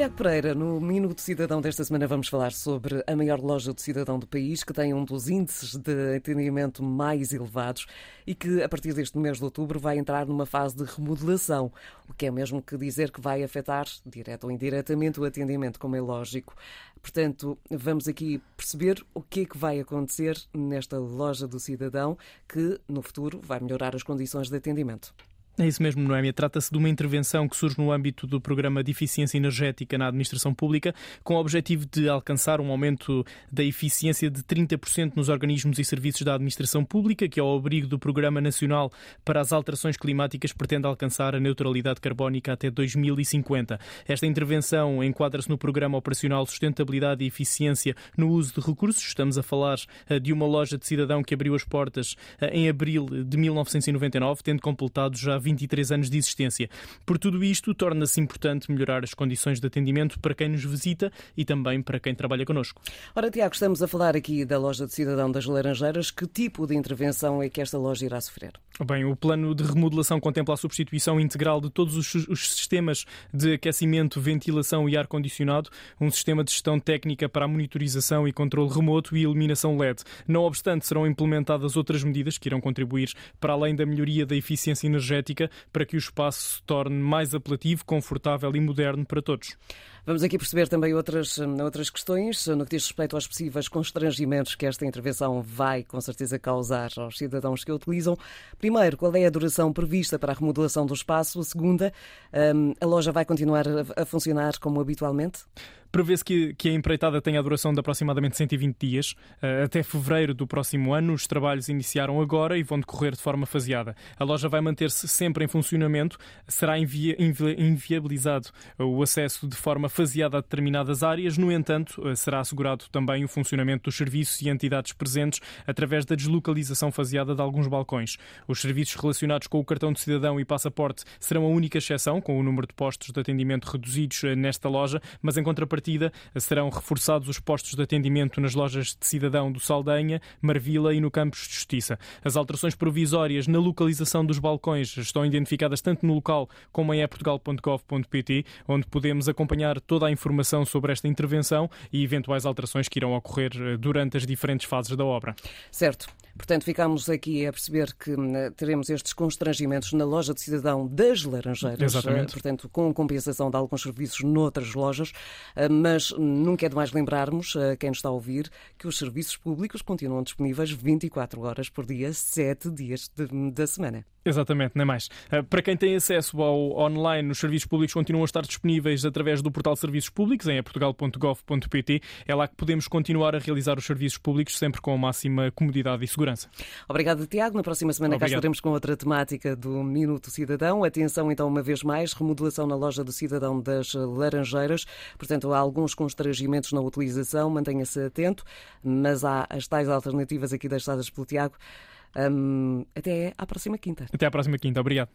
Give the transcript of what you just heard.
Tiago Pereira, no Minuto Cidadão desta semana vamos falar sobre a maior loja de cidadão do país, que tem um dos índices de atendimento mais elevados e que, a partir deste mês de outubro, vai entrar numa fase de remodelação, o que é mesmo que dizer que vai afetar, direto ou indiretamente, o atendimento, como é lógico. Portanto, vamos aqui perceber o que é que vai acontecer nesta loja do cidadão, que, no futuro, vai melhorar as condições de atendimento. É isso mesmo, Noémia. Trata-se de uma intervenção que surge no âmbito do Programa de Eficiência Energética na Administração Pública, com o objetivo de alcançar um aumento da eficiência de 30% nos organismos e serviços da Administração Pública, que, ao abrigo do Programa Nacional para as Alterações Climáticas, pretende alcançar a neutralidade carbónica até 2050. Esta intervenção enquadra-se no Programa Operacional Sustentabilidade e Eficiência no Uso de Recursos. Estamos a falar eh, de uma loja de cidadão que abriu as portas eh, em abril de 1999, tendo completado já 20 23 anos de existência. Por tudo isto, torna-se importante melhorar as condições de atendimento para quem nos visita e também para quem trabalha connosco. Ora, Tiago, estamos a falar aqui da loja de cidadão das Laranjeiras. Que tipo de intervenção é que esta loja irá sofrer? Bem, o plano de remodelação contempla a substituição integral de todos os, os sistemas de aquecimento, ventilação e ar-condicionado, um sistema de gestão técnica para a monitorização e controle remoto e iluminação LED. Não obstante, serão implementadas outras medidas que irão contribuir para além da melhoria da eficiência energética para que o espaço se torne mais apelativo, confortável e moderno para todos. Vamos aqui perceber também outras, outras questões no que diz respeito aos possíveis constrangimentos que esta intervenção vai, com certeza, causar aos cidadãos que a utilizam. Primeiro, qual é a duração prevista para a remodelação do espaço? Segunda, hum, a loja vai continuar a funcionar como habitualmente? Prevê-se que, que a empreitada tenha a duração de aproximadamente 120 dias. Uh, até fevereiro do próximo ano, os trabalhos iniciaram agora e vão decorrer de forma faseada. A loja vai manter-se sempre em funcionamento, será invi invi inviabilizado o acesso de forma faseada a determinadas áreas, no entanto, uh, será assegurado também o funcionamento dos serviços e entidades presentes através da deslocalização faseada de alguns balcões. Os serviços relacionados com o cartão de cidadão e passaporte serão a única exceção, com o número de postos de atendimento reduzidos uh, nesta loja, mas em contrapartida partida serão reforçados os postos de atendimento nas lojas de cidadão do Saldanha, Marvila e no Campos de Justiça. As alterações provisórias na localização dos balcões estão identificadas tanto no local como em eportugal.gov.pt, onde podemos acompanhar toda a informação sobre esta intervenção e eventuais alterações que irão ocorrer eh, durante as diferentes fases da obra. Certo. Portanto, ficamos aqui a perceber que hum, teremos estes constrangimentos na loja de cidadão das Laranjeiras, Exatamente. Eh, portanto, com compensação de alguns serviços noutras lojas, eh, mas nunca é demais lembrarmos a quem nos está a ouvir que os serviços públicos continuam disponíveis 24 horas por dia, 7 dias de, da semana. Exatamente, nem mais. Eh, para quem tem acesso ao online, os serviços públicos continuam a estar disponíveis através do portal Serviços Públicos, em portugal.gov.pt. É lá que podemos continuar a realizar os serviços públicos sempre com a máxima comodidade e segurança. Obrigado, Tiago. Na próxima semana Obrigado. cá estaremos com outra temática do Minuto Cidadão. Atenção, então, uma vez mais, remodelação na loja do Cidadão das Laranjeiras. Portanto, há alguns constrangimentos na utilização, mantenha-se atento, mas há as tais alternativas aqui deixadas pelo Tiago. Um, até à próxima quinta. Até à próxima quinta. Obrigado.